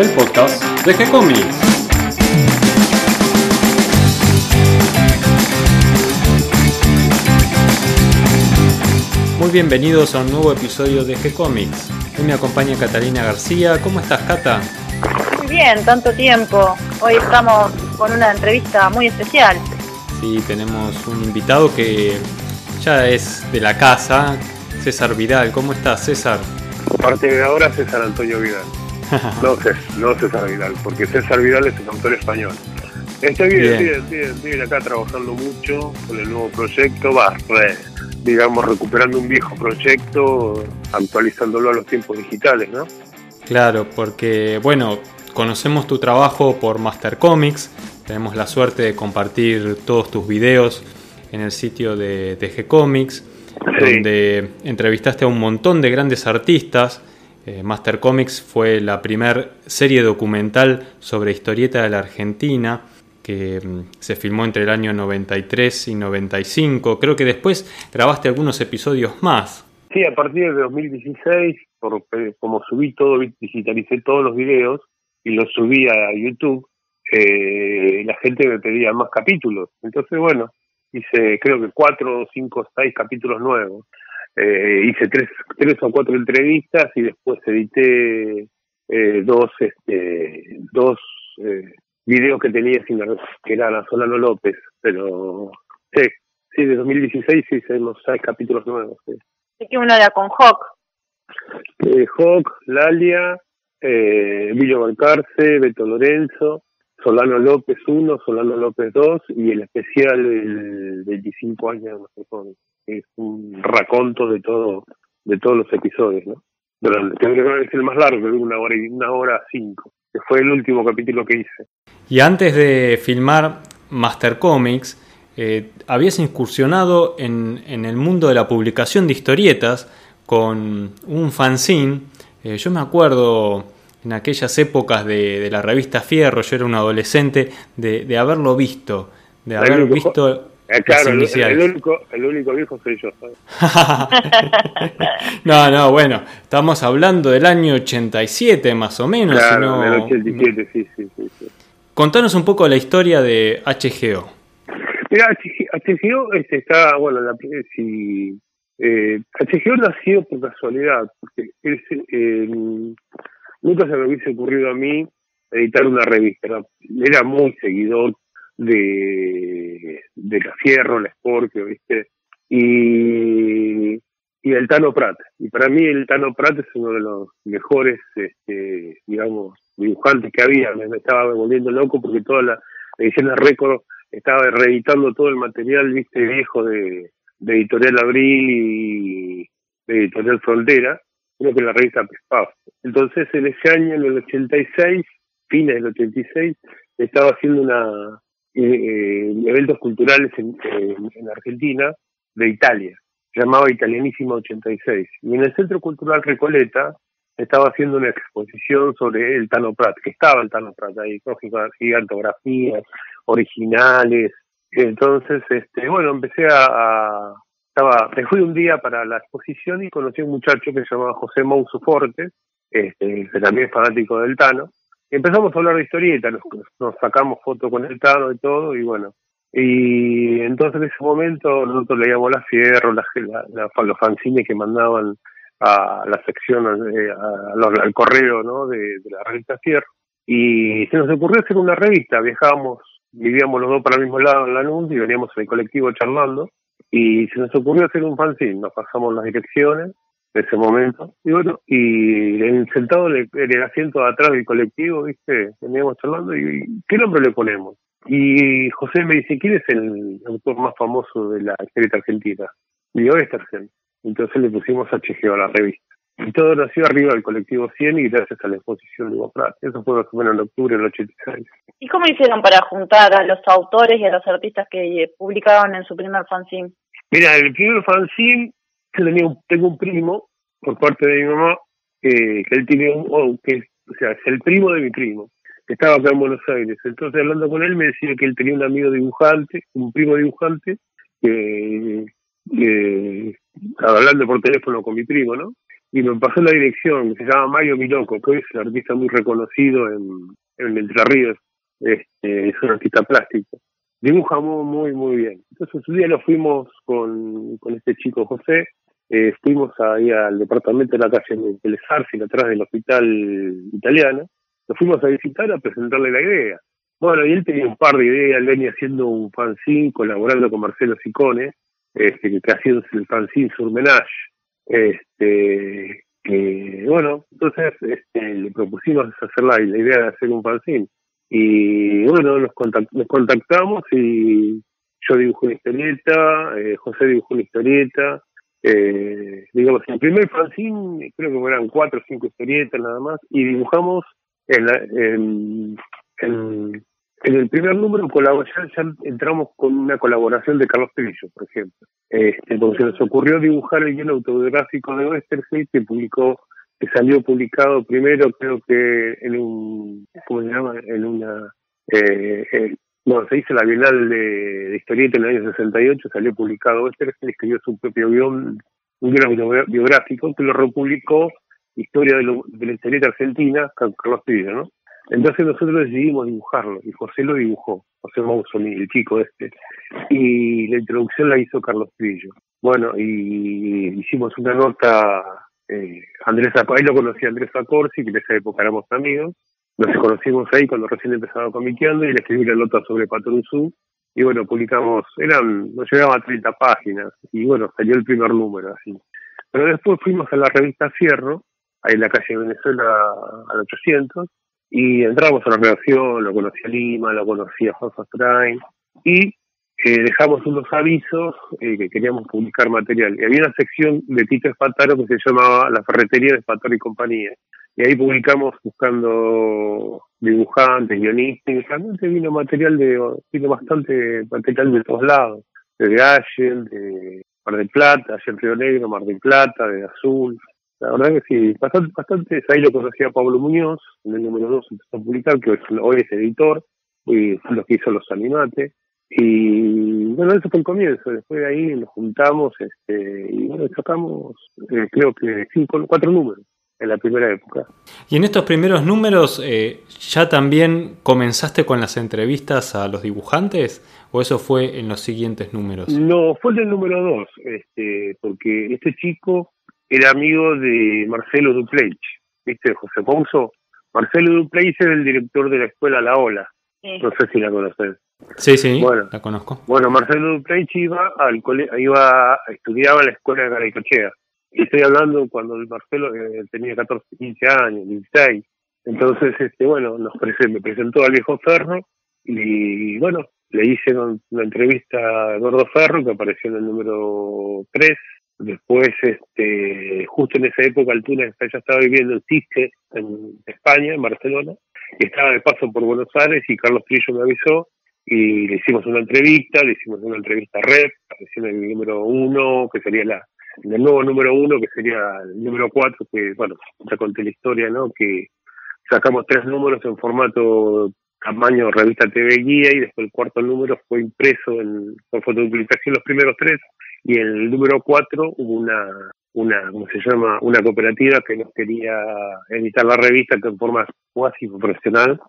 el podcast de G-Comics. Muy bienvenidos a un nuevo episodio de G-Comics. Hoy me acompaña Catalina García. ¿Cómo estás, Cata? Muy bien, tanto tiempo. Hoy estamos con una entrevista muy especial. Sí, tenemos un invitado que ya es de la casa, César Vidal. ¿Cómo estás, César? A partir de ahora, César Antonio Vidal. No, no César Vidal, porque César Vidal es un autor español. Estoy bien, bien, bien, bien, acá trabajando mucho con el nuevo proyecto, va, digamos, recuperando un viejo proyecto, actualizándolo a los tiempos digitales, ¿no? Claro, porque, bueno, conocemos tu trabajo por Master Comics, tenemos la suerte de compartir todos tus videos en el sitio de, de G-Comics, donde entrevistaste a un montón de grandes artistas. Eh, Master Comics fue la primera serie documental sobre historieta de la Argentina que mm, se filmó entre el año 93 y 95. Creo que después grabaste algunos episodios más. Sí, a partir de 2016, por, eh, como subí todo, digitalicé todos los videos y los subí a YouTube, eh, la gente me pedía más capítulos. Entonces, bueno, hice creo que cuatro, cinco, seis capítulos nuevos. Eh, hice tres, tres o cuatro entrevistas y después edité eh, dos, este, dos eh, videos que tenía sin que era la Solano López, pero sí, sí, de 2016 sí hicimos seis capítulos nuevos. Sí. que uno era con Hawk. Eh, Hawk, Lalia, eh, Balcarce, Beto Lorenzo, Solano López 1, Solano López 2 y el especial del 25 años de Es un raconto de todo de todos los episodios, ¿no? Pero que es el más largo, una hora y una hora cinco, que fue el último capítulo que hice. Y antes de filmar Master Comics, eh, habías incursionado en, en, el mundo de la publicación de historietas con un fanzine. Eh, yo me acuerdo en aquellas épocas de, de, la revista Fierro, yo era un adolescente, de, de haberlo visto, de haber visto... Eh, claro, el, el, único, el único viejo soy yo. no, no, bueno, estamos hablando del año 87 más o menos. Claro, del 87, sí, sí, sí, sí. Contanos un poco la historia de HGO. Mira, HGO este, está, bueno, la, si, eh, HGO nació por casualidad, porque es, eh, nunca se me hubiese ocurrido a mí editar una revista. Era, era muy seguidor de, de la Fierro, la Scorpio, ¿viste? Y, y el Tano Prat. Y para mí el Tano Prat es uno de los mejores, este, digamos, dibujantes que había. Me, estaba volviendo loco porque toda la edición de récord estaba reeditando todo el material, viste, viejo de, de Editorial Abril y de Editorial Frontera, creo que la revista Pespaf. Entonces, en ese año, en el 86, fines del 86, estaba haciendo una eh, eventos culturales en, en, Argentina de Italia, llamado Italianísima 86. Y en el Centro Cultural Recoleta estaba haciendo una exposición sobre el Tano Prat, que estaba el Tano Prat ahí, con gigantografías originales. Entonces, este, bueno, empecé a, estaba, me fui un día para la exposición y conocí a un muchacho que se llamaba José Mouso Fortes, este, que también es fanático del Tano. Empezamos a hablar de historieta, nos, sacamos fotos con el Tano y todo, y bueno, y entonces en ese momento nosotros leíamos la Fierro, la, la, los fanzines que mandaban a la sección, eh, al correo ¿no? de, la revista Fierro. Y se nos ocurrió hacer una revista, viajábamos, vivíamos los dos para el mismo lado en la NUNT y veníamos en el colectivo charlando. Y se nos ocurrió hacer un fanzine, nos pasamos las direcciones de ese momento. Y bueno, y en, sentado en el, en el, asiento de atrás del colectivo, ¿viste? Veníamos charlando y, ¿qué nombre le ponemos? Y José me dice, ¿quién es el autor más famoso de la historieta argentina? Y yo, Estersen. Entonces le pusimos HGO a la revista. Y todo nació arriba del colectivo 100 y gracias a la exposición de Bofrat. Eso fue más o menos en octubre del 86. ¿Y cómo hicieron para juntar a los autores y a los artistas que publicaban en su primer fanzine? Mira, el primer fanzine, yo tenía un, tengo un primo, por parte de mi mamá, que él tiene un, oh, que o sea, es el primo de mi primo, que estaba acá en Buenos Aires. Entonces, hablando con él, me decía que él tenía un amigo dibujante, un primo dibujante, que hablando por teléfono con mi primo, ¿no? y me pasó la dirección, que se llama Mario Miloco, que hoy es un artista muy reconocido en, en Entre Ríos, este, es un artista plástico. Dibuja muy, muy bien. Entonces un día lo fuimos con, con este chico José, eh, fuimos ahí al departamento de la calle de Sarsi, atrás del hospital italiano, lo fuimos a visitar a presentarle la idea. Bueno, y él tenía un par de ideas, él venía haciendo un fanzine colaborando con Marcelo Sicone, este, que ha sido el fanzine Surmenage, este, que, bueno, entonces este, le propusimos hacer la, idea de hacer un fanzine. Y bueno, nos, contactamos y yo dibujé una historieta, eh, José dibujó una historieta, eh, digamos, el primer fanzine creo que eran cuatro o cinco historietas nada más, y dibujamos en, en, en en el primer número ya, ya entramos con una colaboración de Carlos Trillo, por ejemplo. Este, porque se nos ocurrió dibujar el guion autobiográfico de Westergate que publicó, que salió publicado primero, creo que en un, ¿cómo se llama? En una, eh, eh, bueno, se hizo la Bienal de, Historieta en el año 68, salió publicado Westergate, escribió su propio guion, un guion biográfico que lo republicó Historia de, de la historieta argentina, Carlos Trillo, ¿no? Entonces nosotros decidimos dibujarlo y José lo dibujó, José Mausoni, el chico este. Y la introducción la hizo Carlos Trillo. Bueno, y hicimos una nota, eh, Andrés ahí lo conocí a Andrés Acorsi, que en esa época éramos amigos. Nos conocimos ahí cuando recién empezaba comiqueando y le escribí la nota sobre Patrón Y bueno, publicamos, eran, nos llegaba a 30 páginas. Y bueno, salió el primer número así. Pero después fuimos a la revista Fierro, ahí en la calle Venezuela al 800, y entramos a la redacción, lo conocí a Lima, lo conocí a Strain y eh, dejamos unos avisos eh, que queríamos publicar material. Y había una sección de Tito Espataro que se llamaba La Ferretería de Espataro y Compañía. Y ahí publicamos buscando dibujantes, guionistas, y realmente vino material de, vino bastante material de todos lados, de Allen, de Mar del Plata, en Río Negro, Mar del Plata, de Azul, la verdad que sí, bastante, bastante, ahí lo conocía Pablo Muñoz, en el número 2 empezó a publicar, que hoy es editor, y fue lo que hizo los animates. Y bueno, eso fue el comienzo, después de ahí nos juntamos este, y bueno, sacamos eh, creo que cinco, cuatro números en la primera época. Y en estos primeros números, eh, ¿ya también comenzaste con las entrevistas a los dibujantes? ¿O eso fue en los siguientes números? No, fue en el número 2, este, porque este chico era amigo de Marcelo Dupleich, ¿viste? José Ponzo. Marcelo Dupleich es el director de la escuela La Ola. No sé si la conoces. Sí, sí, bueno, la conozco. Bueno, Marcelo Dupleich iba al cole, iba estudiaba en la escuela de Garicochea. Y estoy hablando cuando Marcelo eh, tenía 14, 15 años, 16. Entonces, este, bueno, nos me presentó al viejo Ferro y, bueno, le hice una entrevista a Eduardo Ferro que apareció en el número 3 Después, este, justo en esa época, Altuna ya estaba viviendo en Cisque, en España, en Barcelona, y estaba de paso por Buenos Aires y Carlos Trillo me avisó y le hicimos una entrevista, le hicimos una entrevista rep, apareció en el número uno, que sería la, el nuevo número uno, que sería el número cuatro, que bueno, ya conté la historia, ¿no? Que sacamos tres números en formato tamaño revista TV Guía y después el cuarto número fue impreso en, con fotopublicación los primeros tres y en el número 4 hubo una, una, ¿cómo se llama? Una cooperativa que nos quería editar la revista en forma cuasi profesional,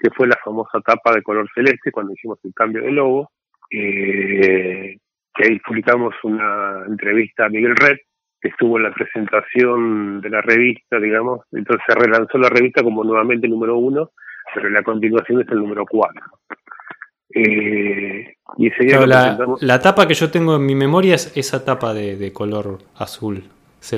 que fue la famosa tapa de color celeste cuando hicimos el cambio de logo. Eh, que ahí publicamos una entrevista a Miguel Red, que estuvo en la presentación de la revista, digamos, entonces se relanzó la revista como nuevamente número uno, pero la continuación es el número 4. Eh, y la, tapa que yo tengo en mi memoria es esa tapa de, color azul.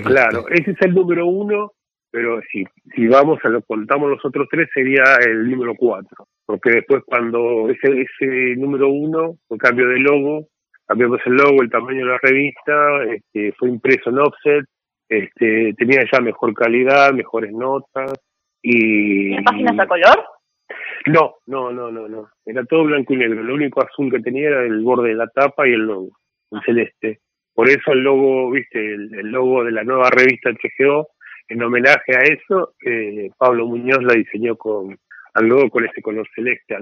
Claro, ese es el número uno, pero si, si vamos a lo contamos los otros tres sería el número cuatro, porque después cuando ese, ese número uno, por cambio de logo, cambiamos el logo, el tamaño de la revista, este, fue impreso en offset, este, tenía ya mejor calidad, mejores notas y... páginas a color? No, no, no, no, no. Era todo blanco y negro. Lo único azul que tenía era el borde de la tapa y el logo, el celeste. Por eso el logo, viste, el, logo de la nueva revista TGO, en homenaje a eso, eh, Pablo Muñoz la diseñó con al logo con ese color celeste,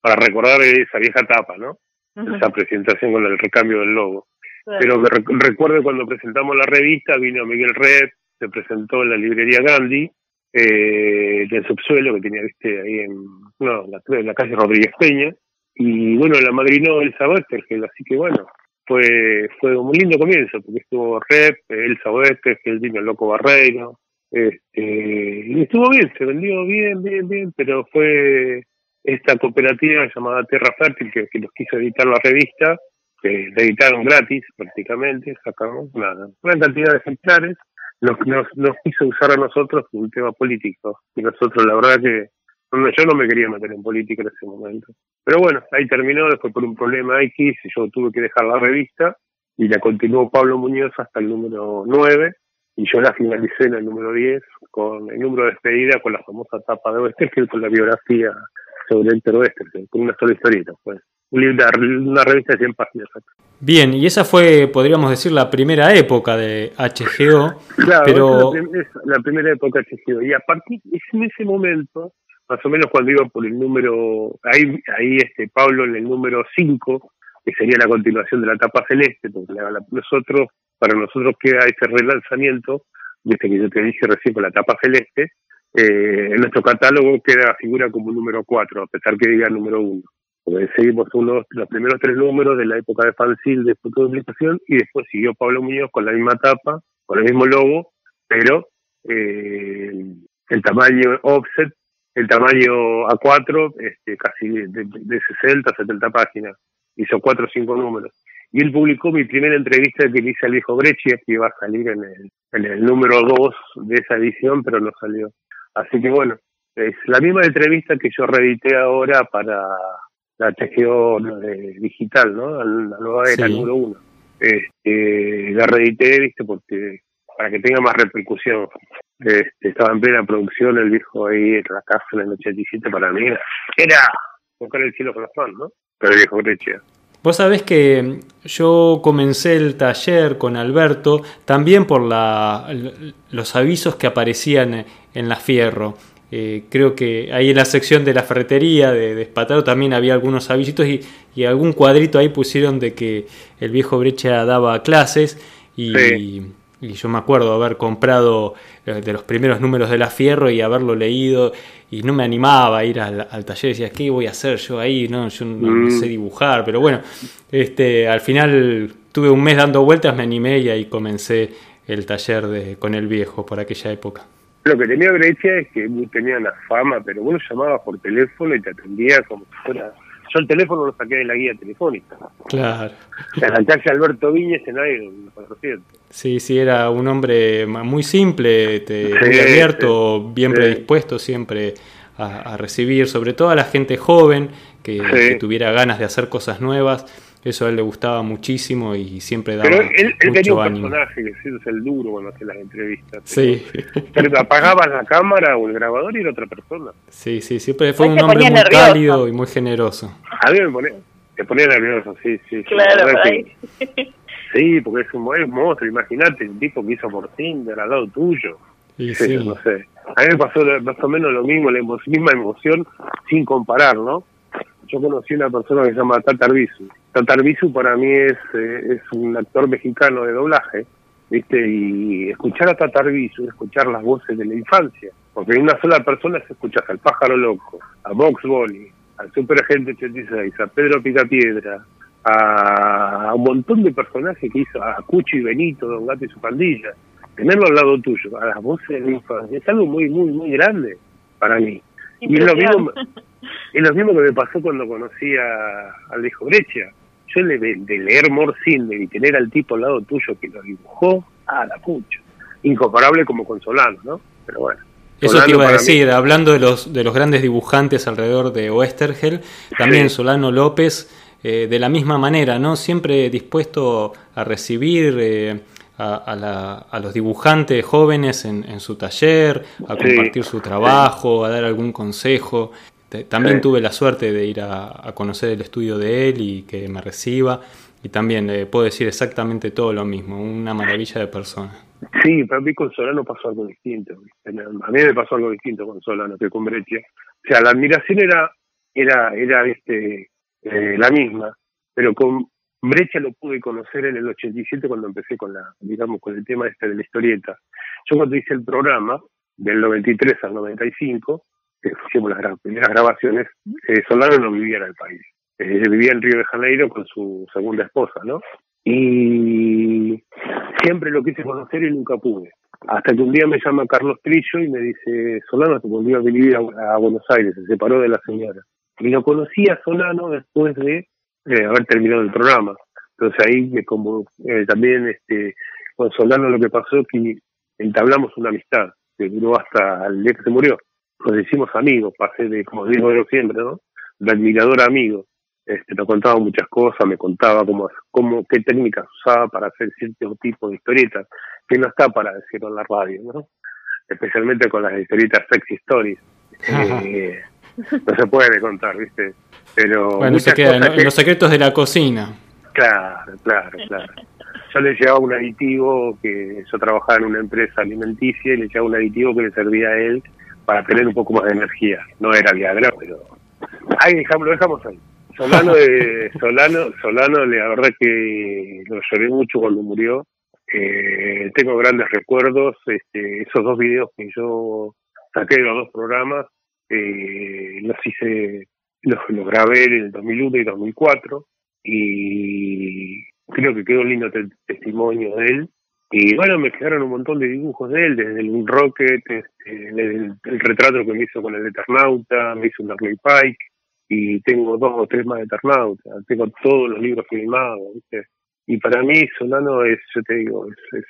para recordar esa vieja tapa, ¿no? Esa presentación con el recambio del logo. Pero me recuerdo cuando presentamos la revista, vino Miguel Red, se presentó en la librería Gandhi, eh, del subsuelo que tenía viste ahí en, no, la, la calle Rodríguez Peña, y bueno, la madrinó Elsa Westergel, así que bueno, fue fue un lindo comienzo, porque estuvo Rep, Elsa Westergel, vino el Loco Barreiro, este, y estuvo bien, se vendió bien, bien, bien, pero fue esta cooperativa llamada Tierra Fértil que, nos quiso editar la revista, que la editaron gratis prácticamente, sacamos una, una cantidad de ejemplares, nos, nos, nos quiso usar a nosotros un tema político, y nosotros la verdad que yo no me quería meter en política en ese momento. Pero bueno, ahí terminó, después por un problema X, y yo tuve que dejar la revista, y la continuó Pablo Muñoz hasta el número 9, y yo la finalicé en el número 10, con el número de despedida, con la famosa tapa de Oeste, con la biografía sobre el Oeste, con una sola historieta, pues. Una, una revista de 100 páginas. Bien, y esa fue, podríamos decir, la primera época de HGO. Claro, pero... es la, primera época de HGO. Y a partir de en ese momento, más o menos cuando iba por el número, ahí, ahí este Pablo en el número 5, que sería la continuación de la etapa celeste, porque nosotros, para nosotros queda ese relanzamiento, desde que yo te dije recién con la etapa celeste, eh, en nuestro catálogo queda figura como número 4, a pesar que diga número 1. Porque seguimos unos, los primeros tres números de la época de Fanzil de publicación y después siguió Pablo Muñoz con la misma tapa, con el mismo logo, pero eh, el tamaño offset el tamaño A4, este, casi de, de 60, 70 páginas. Hizo cuatro o cinco números. Y él publicó mi primera entrevista que le hice al viejo Breccia, que iba a salir en el, en el número 2 de esa edición, pero no salió. Así que bueno, es la misma entrevista que yo reedité ahora para la TGO digital, ¿no? La nueva era número 1. Este, la reedité, viste, porque para que tenga más repercusión. Este, estaba en plena producción el viejo ahí en la casa en el 87 para mí. Era buscar el cielo con las manos, ¿no? Pero el viejo Grecia. Vos sabés que yo comencé el taller con Alberto también por la, los avisos que aparecían en la Fierro. Eh, creo que ahí en la sección de la ferretería de, de también había algunos avisitos y, y, algún cuadrito ahí pusieron de que el viejo Brecha daba clases y, y yo me acuerdo haber comprado de los primeros números de La Fierro y haberlo leído y no me animaba a ir al, taller. Decía, ¿qué voy a hacer yo ahí? No, yo no, mm. sé dibujar. Pero bueno, este, al final tuve un mes dando vueltas, me animé y ahí comencé el taller de, con el viejo por aquella época. Lo que tenía Grecia es que tenía la fama, pero vos llamabas por teléfono y te atendía como si fuera yo el teléfono lo saqué de la guía telefónica. Claro. La calle Alberto Viñez en Iron, 400. Sí, sí, era un hombre muy simple, muy abierto, bien predispuesto siempre a, recibir, sobre todo a la gente joven que tuviera ganas de hacer cosas nuevas eso a él le gustaba muchísimo y siempre daba Pero él, él tenía un personaje, que es el duro cuando hace las entrevistas. Sí. Pero apagabas la cámara o el grabador y era otra persona. Sí, sí, siempre fue un hombre muy cálido y muy generoso. A mí me ponía, me ponía nervioso, sí, sí. Claro, Sí, porque es un, es monstruo, imagínate, un tipo que hizo por Tinder al lado tuyo. Sí, sí. No sé. A mí me pasó más o menos lo mismo, la misma emoción, sin comparar, ¿no? Yo conocí una persona que se llama Tata Arbizu. Tata Arbizu para mí es, eh, es un actor mexicano de doblaje, ¿viste? Y escuchar a Tata Arbizu, escuchar las voces de la infancia, porque en una sola persona se escuchas al Pájaro Loco, a Box Bunny, al Super Agente 86, a Pedro Picapiedra, a, a un montón de personajes que hizo, a Cucho y Benito, Don Gato y su pandilla. Tenerlo al lado tuyo, a las voces de la infancia, es algo muy, muy, muy grande para mí. Y es lo mismo, es lo mismo que me pasó cuando conocí a, al hijo Breccia. Yo de, de leer Morcinde y tener al tipo al lado tuyo que lo dibujó, a la pucha. Incomparable como con Solano, ¿no? Pero bueno. Eso te iba a decir, hablando de los, de los grandes dibujantes alrededor de Oestergel, también Solano López, eh, de la misma manera, ¿no? Siempre dispuesto a recibir eh, a, a, los dibujantes jóvenes en, en su taller, a compartir su trabajo, a dar algún consejo. También tuve la suerte de ir a, conocer el estudio de él y que me reciba. Y también le puedo decir exactamente todo lo mismo, una maravilla de persona. Sí, para mí con Solano pasó algo distinto. A mí me pasó algo distinto con Solano que con Breccia. O sea, la admiración era era era este eh, la misma, pero con Brecha lo pude conocer en el 87 cuando empecé con la, digamos, con el tema este de la historieta. Yo cuando hice el programa, del 93 al 95, que hicimos las primeras grabaciones, eh, Solano no vivía en el país. Eh, vivía en Río de Janeiro con su segunda esposa, ¿no? Y siempre lo quise conocer y nunca pude. Hasta que un día me llama Carlos Trillo y me dice, Solano se volvió a vivir a, Buenos Aires, se separó de la señora. Y lo conocí a Solano después de eh, haber terminado el programa. Entonces ahí me como eh, también este con Solano lo que pasó es que entablamos una amistad que duró hasta el día que se murió. Nos hicimos amigos, pasé de, como digo yo siempre, ¿no? De admirador a amigo. Este, me contaba muchas cosas, me contaba cómo, cómo, qué técnicas usaba para hacer cierto tipo de historietas, que no está para decirlo en la radio, ¿no? Especialmente con las historietas sexy stories. Eh, no se puede contar, ¿viste? Pero. Bueno, se queda los secretos de la cocina. Claro, claro, claro. Yo le llevaba un aditivo que yo trabajaba en una empresa alimenticia y le llevaba un aditivo que le servía a él para tener un poco más de energía. No era Viagra, pero ahí dejamos, lo dejamos ahí. Solano, de, Solano, Solano, la verdad que lo lloré mucho cuando murió. Eh, tengo grandes recuerdos. Este, esos dos videos que yo saqué de los dos programas, eh, los hice, los, los grabé en el 2001 y 2004 y creo que quedó un lindo testimonio de él. Y bueno, me quedaron un montón de dibujos de él, desde el Rocket, este, el, retrato que me hizo con el Eternauta, me hizo un Darley Pike, y tengo dos o tres más de Eternauta, tengo todos los libros filmados. Y para mí Solano es, yo te digo, es,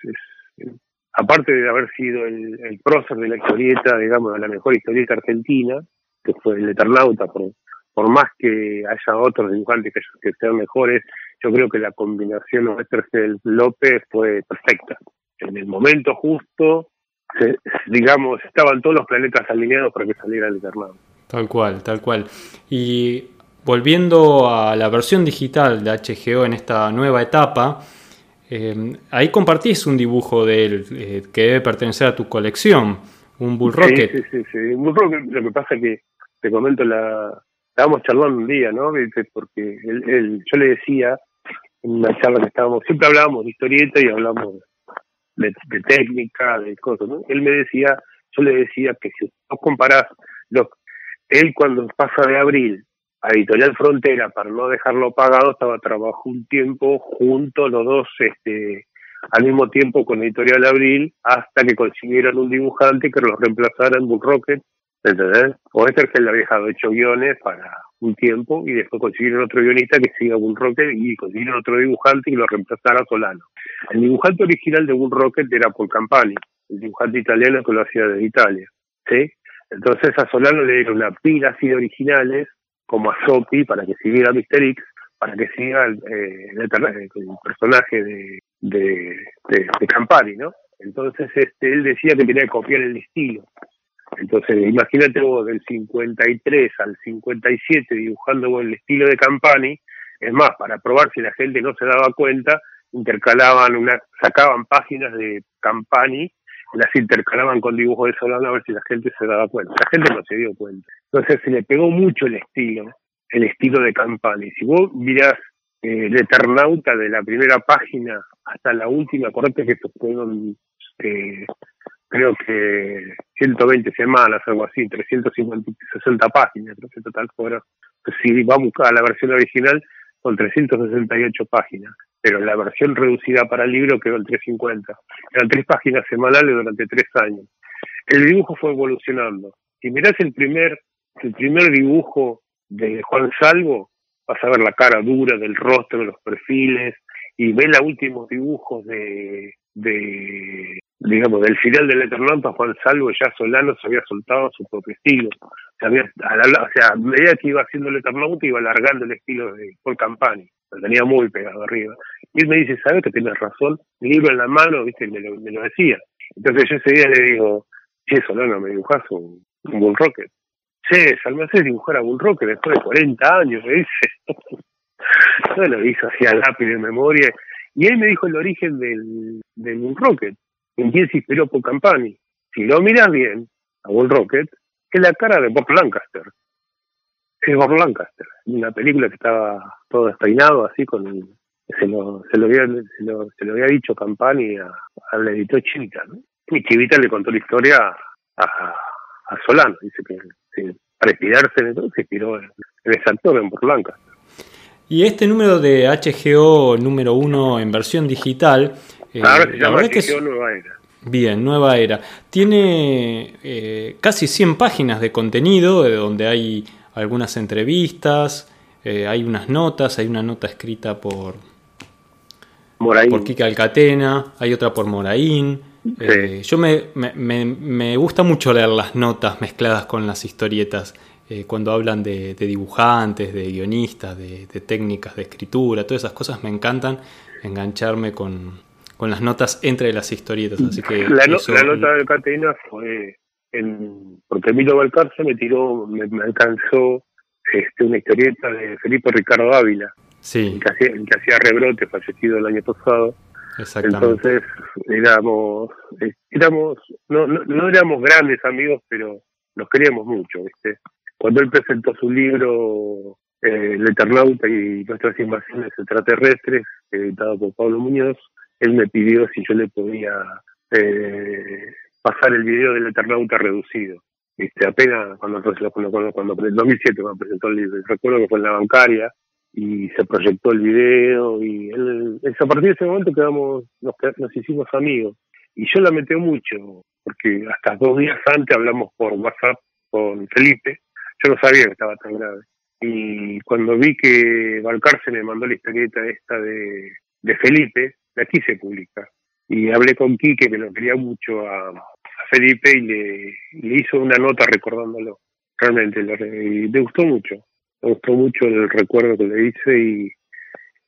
es, aparte de haber sido el, el prócer de la historieta, digamos, de la mejor historieta argentina, que fue el Eternauta, por, por más que haya otros dibujantes que, que sean mejores, yo creo que la combinación Westerfeld-López fue perfecta. En el momento justo, digamos, estaban todos los planetas alineados para que saliera el Eternauta. Tal cual, tal cual. Y volviendo a la versión digital de HGO en esta nueva etapa, eh, ahí compartís un dibujo de él eh, que debe pertenecer a tu colección, un Bull Rocket. Sí, sí, sí, Un Bull Rocket, lo que pasa es que, te comento, la estábamos charlando un día, ¿no? Porque él, yo le decía, en una charla que estábamos, siempre hablábamos de historieta y hablamos de, técnica, de cosas, ¿no? Él me decía, yo le decía que si vos comparás los él cuando pasa de abril a Editorial Frontera para no dejarlo pagado, estaba trabajando un tiempo junto los dos este al mismo tiempo con Editorial Abril hasta que consiguieron un dibujante que los reemplazara en Bull Rocket, ¿entendés? O este que le había dejado hecho guiones para un tiempo y después consiguieron otro guionista que siga Bull Rocket y consiguieron otro dibujante y lo reemplazara Solano. El dibujante original de Bull Rocket era Paul Campani, el dibujante italiano que lo hacía desde Italia, ¿sí? Entonces a Solano le dieron una pila así de originales, como a Sopi, para que siguiera Mr. X, para que siga el, eh, personaje de, de, de, Campani, ¿no? Entonces este, él decía que tenía que copiar el estilo. Entonces, imagínate vos del 53 al 57 dibujando el estilo de Campani, es más, para probar si la gente no se daba cuenta, intercalaban una, sacaban páginas de Campani las intercalaban con dibujos de Solano a ver si la gente se daba cuenta. La gente no se dio cuenta. Entonces se le pegó mucho el estilo, el estilo de Campani. Si vos mirás eh, el Eternauta de la primera página hasta la última, acordate que estos fueron, eh, creo que 120 semanas, algo así, 350, 60 páginas, creo que total fueron. Si vamos a la versión original, con 368 páginas pero la versión reducida para el libro quedó en 350. Eran tres páginas semanales durante tres años. El dibujo fue evolucionando. Si mirás el primer, el primer dibujo de Juan Salvo, vas a ver la cara dura del rostro, los perfiles, y ves los últimos dibujos de, de digamos, del final del Eternauta, Juan Salvo ya Solano se había soltado su propio estilo. Se había, o sea, a medida que iba haciendo el Eternauta, iba alargando el estilo de Paul Campani lo tenía muy pegado arriba. Y él me dice, ¿sabes que tienes razón? El libro en la mano, viste, me lo, me lo decía. Entonces yo ese día le digo, che, Solano, me dibujas un, un Bull Rocket. Che, haces dibujar a Bull Rocket después de 40 años, me dice. yo lo hizo así a lápiz de memoria. Y él me dijo el origen del, del Bull Rocket, en quién se inspiró por Campani. Si lo miras bien, a Bull Rocket, es la cara de Bob Lancaster es Bob Lancaster, una película que estaba todo despeinado así con se lo, se lo, había, se lo, se lo había dicho Campani al editor ¿no? mi chivita le contó la historia a, a Solano, dice que para inspirarse en eso se inspiró en, ese actor, en Blanca. Y este número de HGO número uno en versión digital, eh, ahora se llama HGO Nueva Era. Bien, Nueva Era. Tiene eh, casi 100 páginas de contenido, de donde hay algunas entrevistas, eh, hay unas notas, hay una nota escrita por, por Kika Alcatena, hay otra por Moraín. Eh, yo me, me, me, gusta mucho leer las notas mezcladas con las historietas, eh, cuando hablan de, dibujantes, de guionistas, de, técnicas de escritura, todas esas cosas me encantan engancharme con, con las notas entre las historietas. Así que la, nota de Alcatena fue en, porque Emilio Balcarce me tiró, me, alcanzó este, una historieta de Felipe Ricardo Ávila, sí. que, hacía, que hacía rebrote, fallecido el año pasado. Entonces éramos, eh, éramos no, no, éramos grandes amigos, pero nos queríamos mucho. ¿viste? Cuando él presentó su libro eh, El Eternauta y nuestras invasiones extraterrestres, editado por Pablo Muñoz, él me pidió si yo le podía eh, pasar el video del Eternauta reducido. ¿Viste? Apenas cuando, cuando, cuando, cuando, en 2007 cuando presentó el libro, recuerdo que fue en la bancaria, y se proyectó el video y él, a partir de ese momento quedamos nos, nos hicimos amigos y yo la metí mucho porque hasta dos días antes hablamos por WhatsApp con Felipe yo no sabía que estaba tan grave y cuando vi que Valcarce me mandó la historieta esta de Felipe la quise publicar y hablé con Quique que lo quería mucho a, Felipe y le, hizo una nota recordándolo realmente y le gustó mucho me gustó mucho el recuerdo que le hice y,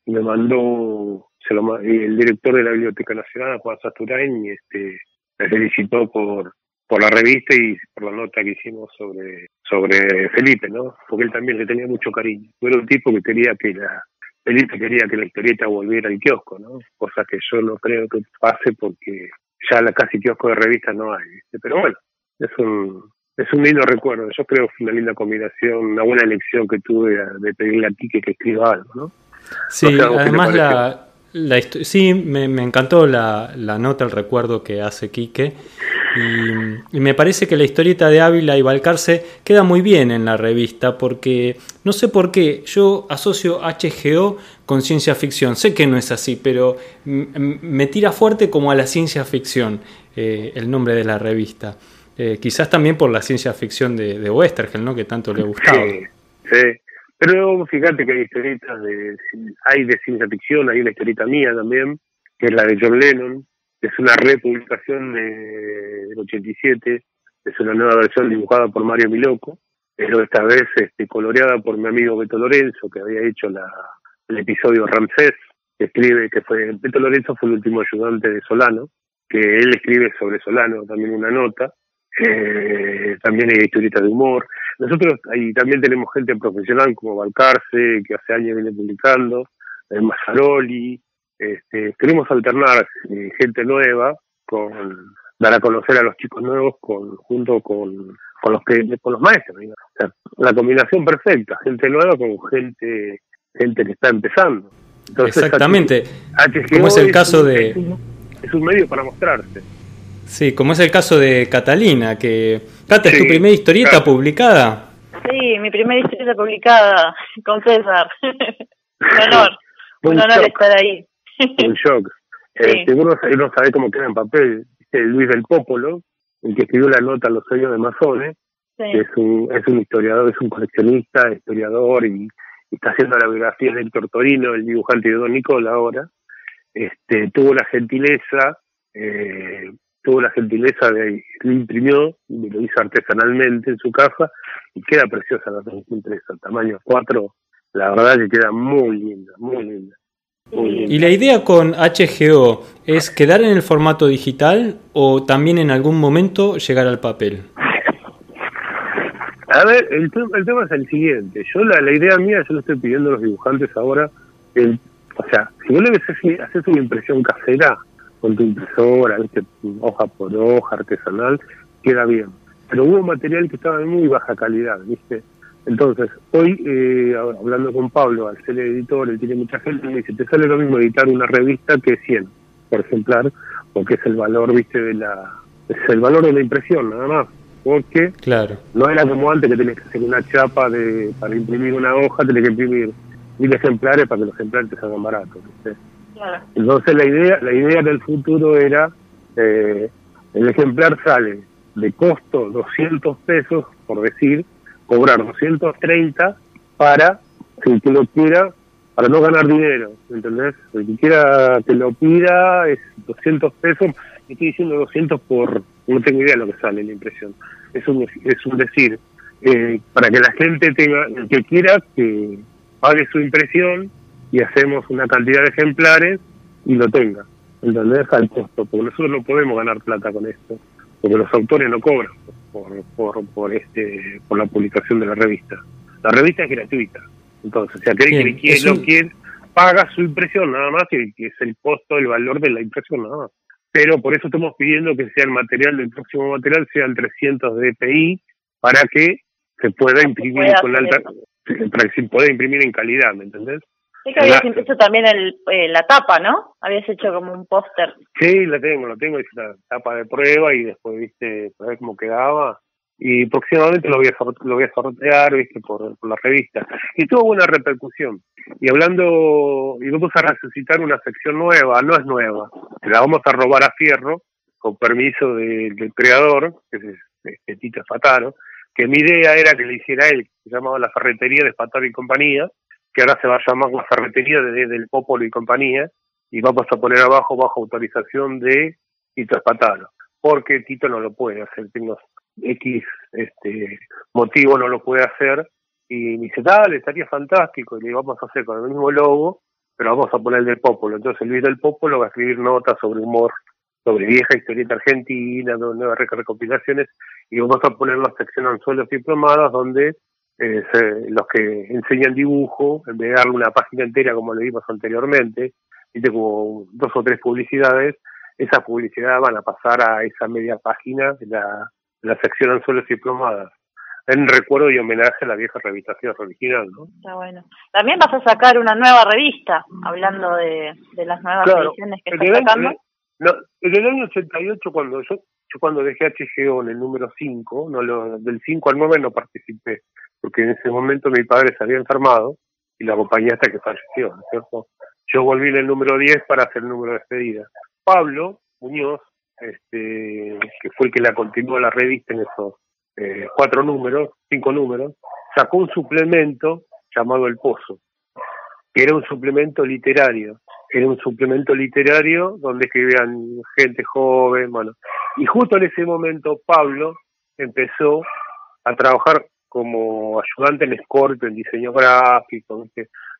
me mandó se lo, el director de la Biblioteca Nacional, Juan Sasturain, este, me felicitó por, por la revista y por la nota que hicimos sobre, sobre Felipe, ¿no? Porque él también le tenía mucho cariño. Era un tipo que quería que la, Felipe quería que la historieta volviera al kiosco, ¿no? Cosa que yo no creo que pase porque ya la casi kiosco de revistas no hay, Pero bueno, es un, es un lindo recuerdo. Yo creo que fue una linda combinación, una buena elección que tuve de pedirle a Quique que escriba algo, ¿no? Sí, además la, la sí, me, encantó la, nota, el recuerdo que hace Quique. Y, me parece que la historieta de Ávila y Balcarce queda muy bien en la revista porque no sé por qué yo asocio HGO con ciencia ficción. Sé que no es así, pero me tira fuerte como a la ciencia ficción eh, el nombre de la revista. Eh, quizás también por la ciencia ficción de, de Westergel, ¿no? Que tanto le gustaba. Sí, sí. Pero fíjate que hay historietas de, hay de ciencia ficción, hay una historieta mía también, que es la de John Lennon, es una republicación de, del 87, es una nueva versión dibujada por Mario Miloco, pero esta vez este, coloreada por mi amigo Beto Lorenzo, que había hecho la, el episodio Ramsés, escribe que fue, Beto Lorenzo fue el último ayudante de Solano, que él escribe sobre Solano también una nota, eh, también hay historietas de humor. Nosotros ahí también tenemos gente profesional como Balcarce, que hace años viene publicando, el Mazzaroli. Este, queremos alternar eh, gente nueva con dar a conocer a los chicos nuevos con junto con, con los que con los maestros la combinación perfecta gente nueva con gente gente que está empezando. Exactamente. Como es el caso de es un medio para mostrarse Sí, como es el caso de Catalina, que... Cata, ¿es tu primera historieta publicada? Sí, mi primera historieta publicada con César. un honor, un, honor estar ahí. un shock. Eh, seguro no sabe cómo queda en papel. Luis del Popolo, el que escribió la nota Los sueños de Mazones, que es un, es un historiador, es un coleccionista, historiador y, está haciendo la biografía de Héctor Torino, el dibujante de Don Nicola ahora. Este, tuvo la gentileza eh, tuvo la gentileza de lo imprimió y lo hizo artesanalmente en su casa y queda preciosa la impresa, tamaño 4, la verdad que queda muy linda, muy linda. ¿Y la idea con HGO es quedar en el formato digital o también en algún momento llegar al papel? A ver, el, tema es el siguiente. Yo la, la, idea mía, yo lo estoy pidiendo a los dibujantes ahora. El, o sea, si vos le haces una impresión casera, con tu impresora, ¿viste? hoja por hoja, artesanal, queda bien. Pero hubo material que estaba de muy baja calidad, ¿viste? Entonces, hoy, eh, hablando con Pablo, al ser editor, él tiene mucha gente, me dice, te sale lo mismo editar una revista que 100 por ejemplar, porque es el valor, viste, de la es el valor de la impresión, nada más. Porque claro. no era como antes que tenés que hacer una chapa de para imprimir una hoja, tenés que imprimir mil ejemplares para que los ejemplares te salgan baratos. Entonces la idea, la idea del futuro era eh, el ejemplar sale de costo 200 pesos, por decir, cobrar 230 para, si que lo quiera, para no ganar dinero, ¿entendés? El que quiera que lo pida es 200 pesos, estoy diciendo 200 por, no tengo idea de lo que sale la impresión, es un, es un decir, eh, para que la gente tenga, el que quiera que pague su impresión y hacemos una cantidad de ejemplares y lo tenga, ¿entendés? Al costo, porque nosotros no podemos ganar plata con esto, porque los autores no cobran por, por, por, este, por la publicación de la revista. La revista es gratuita, entonces, si aquel que quiere, lo quiere, paga su impresión nada más, que, es el costo, el valor de la impresión nada más. Pero por eso estamos pidiendo que sea el material del próximo material sean 300 dpi para que se pueda imprimir con la alta, para que se pueda imprimir en calidad, ¿me entendés? Sí que habías también el, eh, la tapa, ¿no? Habías hecho como un póster. Sí, la tengo, lo tengo, es una tapa de prueba y después, viste, para ver cómo quedaba y próximamente lo voy a lo voy a sortear ¿viste? Por, por la revista y tuvo buena repercusión y hablando y vamos a resucitar una sección nueva no es nueva la vamos a robar a Fierro con permiso del creador que es este, Tito Fataro que mi idea era que le hiciera él que se llamaba la ferretería de Fataro y compañía que ahora se va a llamar la ferretería de, del Popolo y compañía y vamos a poner abajo bajo autorización de Tito Fataro porque Tito no lo puede hacer tengo X este, motivo no lo puede hacer. Y me dice, dale, estaría fantástico. Y le vamos a hacer con el mismo logo, pero vamos a poner el del Popolo. Entonces Luis del Popolo va a escribir notas sobre humor, sobre vieja historieta argentina, nuevas recopilaciones, y vamos a poner la sección anzuelos y plomadas eh, los que enseñan dibujo, en vez de darle una página entera como le dimos anteriormente, viste como dos o tres publicidades, esas publicidades van a pasar a esa media página de la la sección Anzuelos y Plomadas, en recuerdo y homenaje a la vieja revista original, ¿no? Está bueno. También vas a sacar una nueva revista, hablando de, las nuevas ediciones que estás sacando. no, en el año 88, cuando yo, cuando dejé HGO en el número 5, no lo, del 5 al 9 no participé, porque en ese momento mi padre se había enfermado y la compañía hasta que falleció, ¿no es cierto? Yo volví en el número 10 para hacer el número de despedida. Pablo Muñoz, este, que fue el que la continuó la revista en esos eh, cuatro números, cinco números, sacó un suplemento llamado El Pozo, que era un suplemento literario, era un suplemento literario donde escribían gente joven, bueno, y justo en ese momento Pablo empezó a trabajar como ayudante en Scorpio, en diseño gráfico,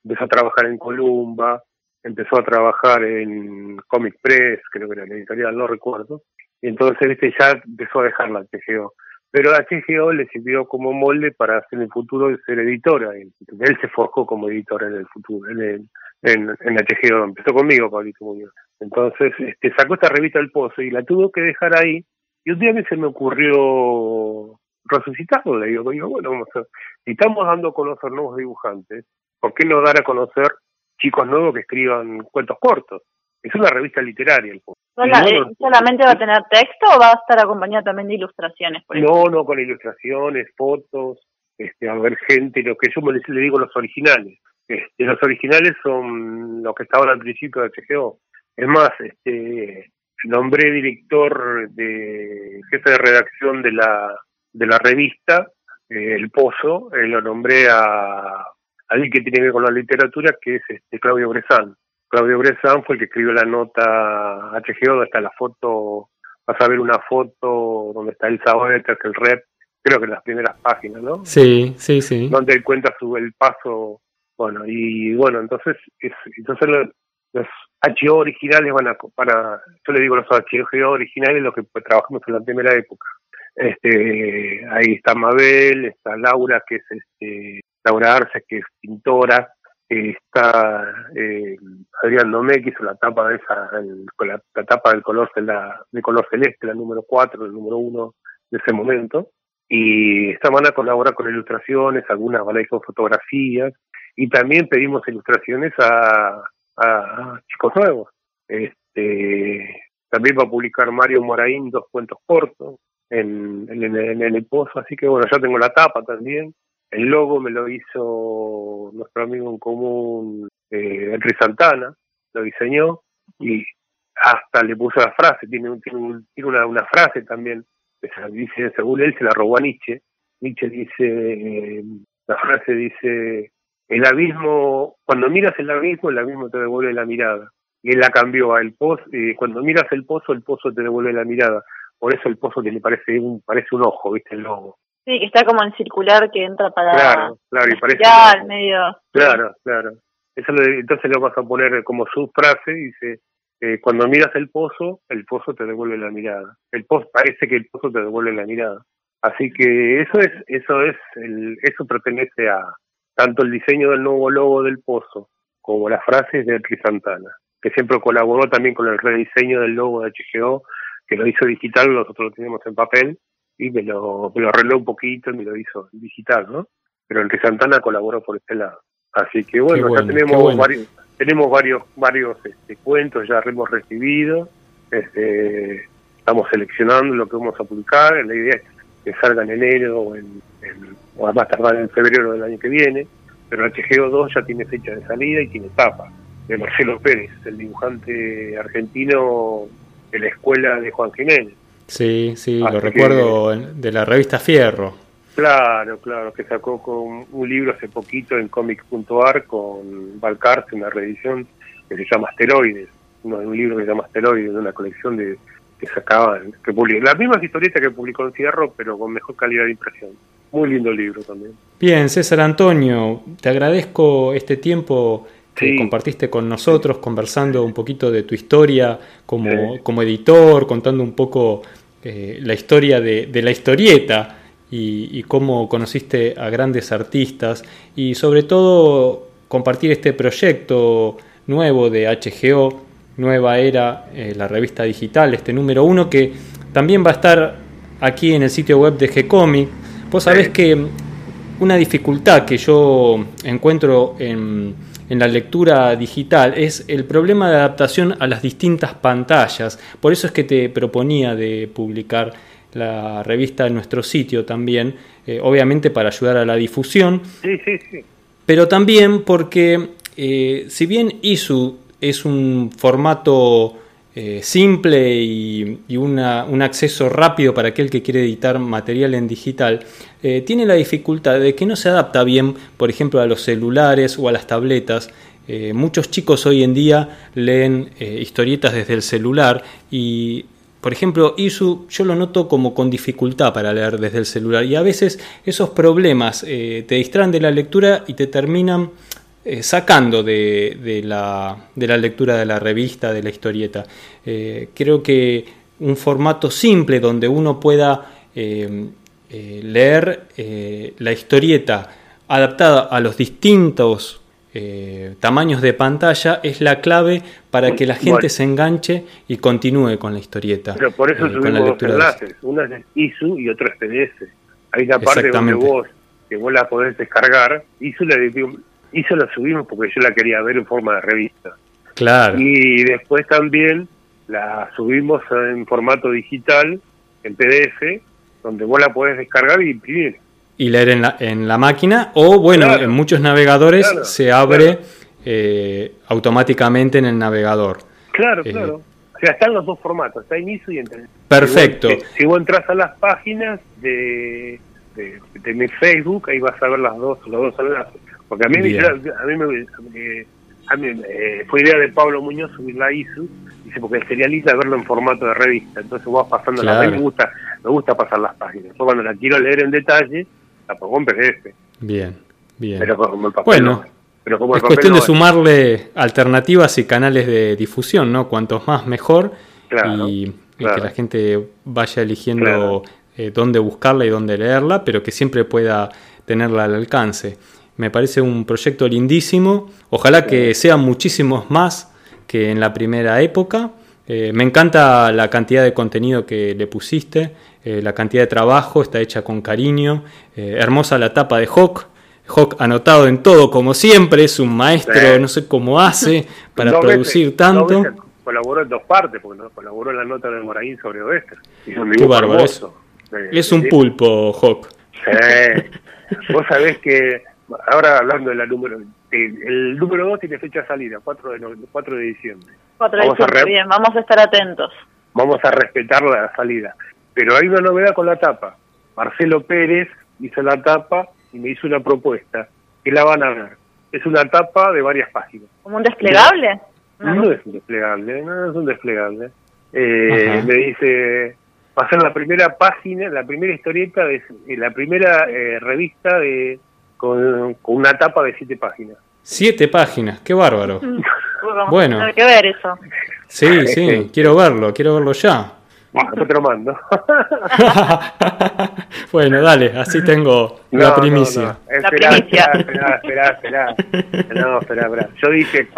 empezó a trabajar en Columba, empezó a trabajar en Comic Press, creo que era la editorial, no recuerdo, y entonces ¿viste? ya empezó a dejar la HGO. Pero la HGO le sirvió como molde para hacer en el futuro ser editora. Él se forjó como editora en el futuro, en, el, en, en HGO. Empezó conmigo, Pablito Muñoz. Entonces este, sacó esta revista del Pozo y la tuvo que dejar ahí. Y un día mí se me ocurrió resucitarlo. Le digo, bueno, vamos a, si estamos dando a conocer nuevos dibujantes, ¿por qué no dar a conocer chicos nuevos que escriban cuentos cortos. Es una revista literaria. El ¿Solamente va a tener texto o va a estar acompañado también de ilustraciones? no, no, con ilustraciones, fotos, este, a ver gente, lo que yo me le digo los originales. Este, los originales son los que estaban al principio de HGO. Es más, este, nombré director de jefe de redacción de la de la revista eh, El Pozo, eh, lo nombré a alguien que tiene que ver con la literatura, que es este Claudio Bresán. Claudio Bresán fue el que escribió la nota HGO, donde está la foto, vas a ver una foto donde está el Sabater, que el rep, creo que en las primeras páginas, ¿no? Sí, sí, sí. Donde él cuenta su, el paso, bueno, y bueno, entonces, es, entonces los, los HGO originales van a, para, yo le digo los HGO originales, los que trabajamos en la primera época. Este, ahí está Mabel, está Laura, que es este, Laura Arce, que es pintora, está eh, Adrián Domé, que hizo la tapa de esa, la, tapa del color, la, de color celeste, la número 4, el número 1 de ese momento. Y esta van a colaborar con ilustraciones, algunas van a ir con fotografías, y también pedimos ilustraciones a, a chicos nuevos. Este, también va a publicar Mario Moraín dos cuentos cortos en, en, el pozo, así que bueno, ya tengo la tapa también. El logo me lo hizo nuestro amigo en común, eh, Henry Santana, lo diseñó y hasta le puso la frase, tiene, tiene, tiene una, una frase también, dice, según él se la robó a Nietzsche, Nietzsche dice, eh, la frase dice, el abismo, cuando miras el abismo, el abismo te devuelve la mirada. Y él la cambió a el pozo, y cuando miras el pozo, el pozo te devuelve la mirada. Por eso el pozo le parece un, parece un ojo, ¿viste? El lobo. Sí, que está como en circular que entra para... Claro, claro, y parece... Medio... Claro, claro. Eso entonces le vas a poner como su frase, dice, eh, cuando miras el pozo, el pozo te devuelve la mirada. El pozo, parece que el pozo te devuelve la mirada. Así que eso es, eso es, el, eso pertenece a tanto el diseño del nuevo logo del pozo como las frases de Tri Santana, que siempre colaboró también con el rediseño del logo de HGO, que lo hizo digital, nosotros lo teníamos en papel, y me lo, me lo arregló un poquito y me lo hizo digital, ¿no? Pero Enrique Santana colaboró por este lado. Así que bueno, ya tenemos varios, tenemos varios, varios este, cuentos, ya hemos recibido, este, estamos seleccionando lo que vamos a publicar, la idea es que salga en enero o, en, o a más tardar en febrero del año que viene, pero el HGO 2 ya tiene fecha de salida y tiene tapa, de Marcelo Pérez, el dibujante argentino de la escuela de Juan Jiménez. Sí, sí, lo recuerdo de la revista Fierro. Claro, claro, que sacó con un libro hace poquito en comics.ar con Valcarce, una reedición que se llama Asteroides, uno de un libro que se llama Asteroides, de una colección de que sacaban, que publicó, las mismas historietas que publicó en Cierro, pero con mejor calidad de impresión. Muy lindo libro también. Bien, César Antonio, te agradezco este tiempo que compartiste con nosotros, conversando un poquito de tu historia como, como editor, contando un poco eh, la historia de, de la historieta y, cómo conociste a grandes artistas y sobre todo compartir este proyecto nuevo de HGO, Nueva Era, eh, la revista digital, este número uno que también va a estar aquí en el sitio web de G-Comic. Vos sabés que una dificultad que yo encuentro en, en la lectura digital es el problema de adaptación a las distintas pantallas. Por eso es que te proponía de publicar la revista en nuestro sitio también, eh, obviamente para ayudar a la difusión, sí, sí, sí. pero también porque eh, si bien ISU es un formato eh, simple y, un acceso rápido para aquel que quiere editar material en digital, tiene la dificultad de que no se adapta bien, por ejemplo, a los celulares o a las tabletas. muchos chicos hoy en día leen historietas desde el celular y por ejemplo, ISU yo lo noto como con dificultad para leer desde el celular y a veces esos problemas eh, te distraen de la lectura y te terminan eh, sacando de, la, lectura de la revista, de la historieta. Eh, creo que un formato simple donde uno pueda leer la historieta adaptada a los distintos eh, tamaños de pantalla es la clave para que la gente se enganche y continúe con la historieta. Pero por eso eh, subimos dos enlaces, una es ISU y otra es PDF. Hay una parte donde vos, que vos la podés descargar, ISU la, ISU la subimos porque yo la quería ver en forma de revista. Claro. Y después también la subimos en formato digital, en PDF, donde vos la podés descargar y imprimir y leer en la, en la máquina o bueno, en muchos navegadores se abre eh, automáticamente en el navegador. Claro, eh, claro. O sea, están los dos formatos, está inicio y entre. Perfecto. Si vos, entras a las páginas de, de, mi Facebook, ahí vas a ver las dos, los dos enlaces. Porque a mí, a mí me, a mí, eh, fue idea de Pablo Muñoz subir la ISU, dice, porque sería lindo verlo en formato de revista. Entonces vos pasando la me gusta, me gusta pasar las páginas. Yo cuando la quiero leer en detalle, Bien, bien. bueno, es cuestión de sumarle alternativas y canales de difusión, ¿no? Cuantos más mejor y, que la gente vaya eligiendo eh, dónde buscarla y dónde leerla, pero que siempre pueda tenerla al alcance. Me parece un proyecto lindísimo. Ojalá que sean muchísimos más que en la primera época. Eh, me encanta la cantidad de contenido que le pusiste. Eh, la cantidad de trabajo está hecha con cariño, eh, hermosa la tapa de Hawk, Hawk anotado en todo como siempre, es un maestro, no sé cómo hace para producir tanto. colaboró en dos partes, porque ¿no? colaboró en la nota de Moraín sobre Oeste. Qué bárbaro. Es, es un pulpo, Hawk. Sí. Vos sabés que, ahora hablando de la número, el número 2 tiene fecha de salida, 4 de, 4 de diciembre. 4 de diciembre, bien, vamos a estar atentos. Vamos a respetar la salida. Pero hay una novedad con la tapa. Marcelo Pérez hizo la tapa y me hizo una propuesta, que la van a ver. Es una tapa de varias páginas. ¿Como un desplegable? No, es un desplegable, no es un desplegable. Eh, me dice, va a ser la primera página, la primera historieta, de, la primera eh, revista de con, una tapa de siete páginas. Siete páginas, qué bárbaro. bueno, hay que ver eso. Sí, sí, quiero verlo, quiero verlo ya. Bueno, te lo mando. bueno, dale, así tengo la primicia. la primicia. Espera, espera, espera. No, espera, espera. Yo dije,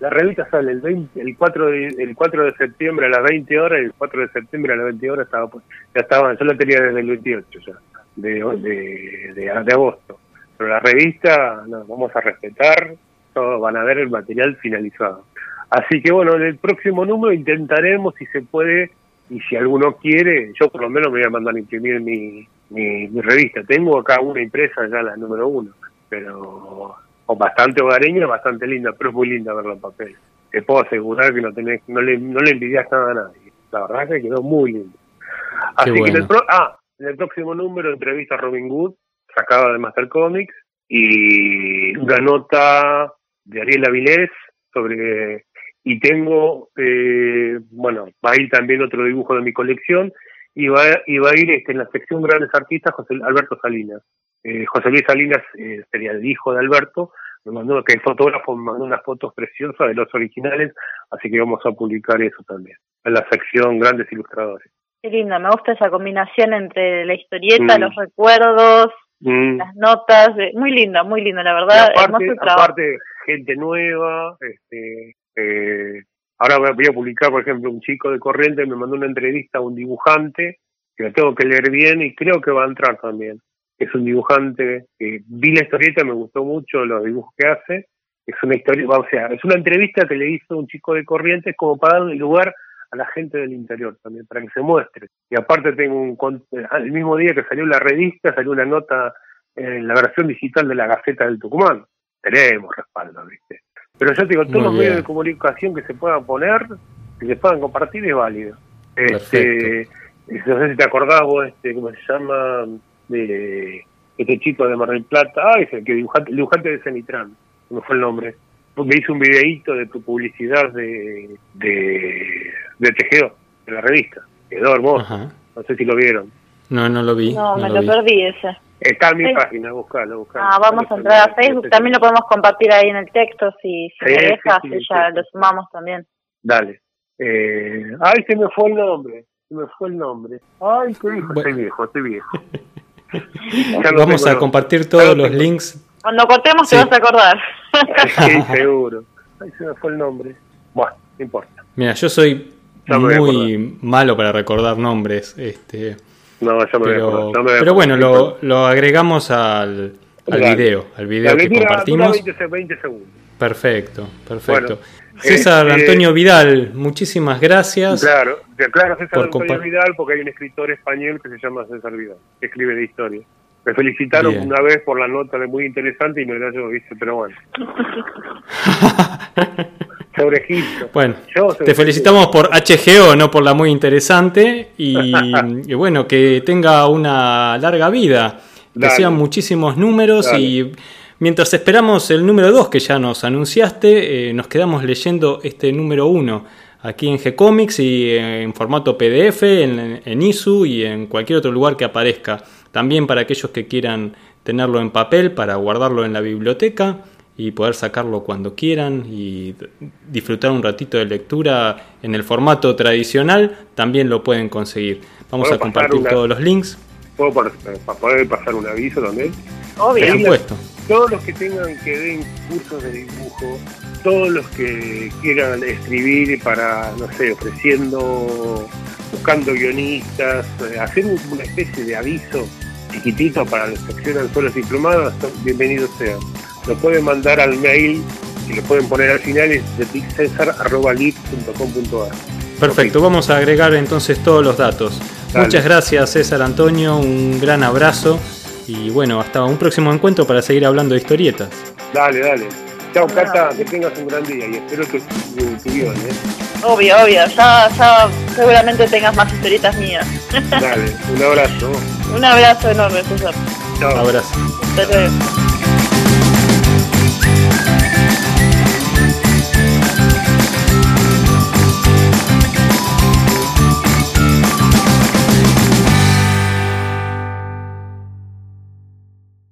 la revista sale el, 20, el, 4 de, el 4 de septiembre a las 20 horas y el 4 de septiembre a las 20 horas estaba, pues, ya estaba, yo la tenía desde el 28 ya, de, de, de, de agosto. Pero la revista, no, vamos a respetar, todos van a ver el material finalizado. Así que bueno, en el próximo número intentaremos, si se puede, y si alguno quiere, yo por lo menos me voy a mandar a imprimir mi, mi, revista. Tengo acá una impresa ya, la número uno, pero bastante hogareña, bastante linda, pero es muy linda verla en papel. Te puedo asegurar que no tenés, no le, no le envidias nada a nadie. La verdad es que quedó muy linda. Así que en el, ah, en el próximo número entrevista a Robin Good, sacada de Master Comics, y una nota de Ariel Avilés sobre y tengo, eh, bueno, va a ir también otro dibujo de mi colección y va, y va a ir este, en la sección Grandes Artistas José Alberto Salinas. Eh, José Luis Salinas eh, sería el hijo de Alberto, me mandó que el fotógrafo me mandó unas fotos preciosas de los originales, así que vamos a publicar eso también, en la sección Grandes Ilustradores. Qué lindo, me gusta esa combinación entre la historieta, mm. los recuerdos, mm. las notas, muy linda, muy linda, la verdad. aparte, aparte, gente nueva, este, eh, ahora voy a publicar, por ejemplo, un chico de corriente me mandó una entrevista a un dibujante, que lo tengo que leer bien y creo que va a entrar también. Es un dibujante, que vi la historieta, me gustó mucho los dibujos que hace. Es una historia, o sea, es una entrevista que le hizo un chico de Corrientes como para darle lugar a la gente del interior también, para que se muestre. Y aparte tengo un, el mismo día que salió la revista, salió una nota en la versión digital de la Gaceta del Tucumán. Tenemos respaldo, ¿viste? Pero yo te digo, todos los medios de comunicación que se puedan poner, que se puedan compartir es válido. Este, no sé si te acordás vos, este, ¿cómo se llama? De este chico de Mar del Plata, ah, es el que dibujante, el dibujante de Cenitrán, no fue el nombre. Me hizo un videíto de tu publicidad de, de, de Tejedor, de la revista. Quedó hermoso. No sé si lo vieron. No, no lo vi. No, me lo, perdí ese. Está en mi página, buscalo, buscalo. Ah, vamos a entrar a Facebook, también lo podemos compartir ahí en el texto, si, si me dejas, ya lo sumamos también. Dale. Eh, ay, se me fue el nombre, se me fue el nombre. Ay, qué viejo, estoy viejo, estoy viejo. vamos a compartir todos los links. Cuando cortemos te vas a acordar. sí, seguro. Ay, se me fue el nombre. Bueno, no importa. Mira, yo soy muy malo para recordar nombres, este no, ya me pero, pero bueno, lo, lo agregamos al, al video, al video que compartimos. 20, segundos. Perfecto, perfecto. César este, Antonio Vidal, muchísimas gracias. Claro, claro César Antonio Vidal, porque hay un escritor español que se llama César Vidal, que escribe de historia. Me felicitaron una vez por la nota de muy interesante y no era yo, ¿viste? Pero bueno. sobre Egipto. Bueno, te felicitamos por HGO, no por la muy interesante. Y, bueno, que tenga una larga vida. Que sean muchísimos números y mientras esperamos el número 2 que ya nos anunciaste, eh, nos quedamos leyendo este número 1 aquí en G-Comics y en formato PDF, en, en ISU y en cualquier otro lugar que aparezca. También para aquellos que quieran tenerlo en papel para guardarlo en la biblioteca y poder sacarlo cuando quieran y disfrutar un ratito de lectura en el formato tradicional, también lo pueden conseguir. Vamos a compartir todos los links. ¿Puedo poder pasar un aviso también? Obvio. Por supuesto. Todos los que tengan que den cursos de dibujo, todos los que quieran escribir para, no sé, ofreciendo, buscando guionistas, eh, hacer una especie de aviso chiquitito para la sección de suelos diplomados, bienvenidos sean lo pueden mandar al mail que lo pueden poner al final es thebigcesar.com.ar. Perfecto, vamos a agregar entonces todos los datos. Muchas gracias César Antonio, un gran abrazo y bueno, hasta un próximo encuentro para seguir hablando de historietas. Dale, dale. Chao, Cata, que tengas un gran día y espero que tu, guion, ¿eh? Obvio, obvio. Ya, ya seguramente tengas más historietas mías. Dale, un abrazo. un abrazo enorme, César. Chao. Abrazo. Hasta luego.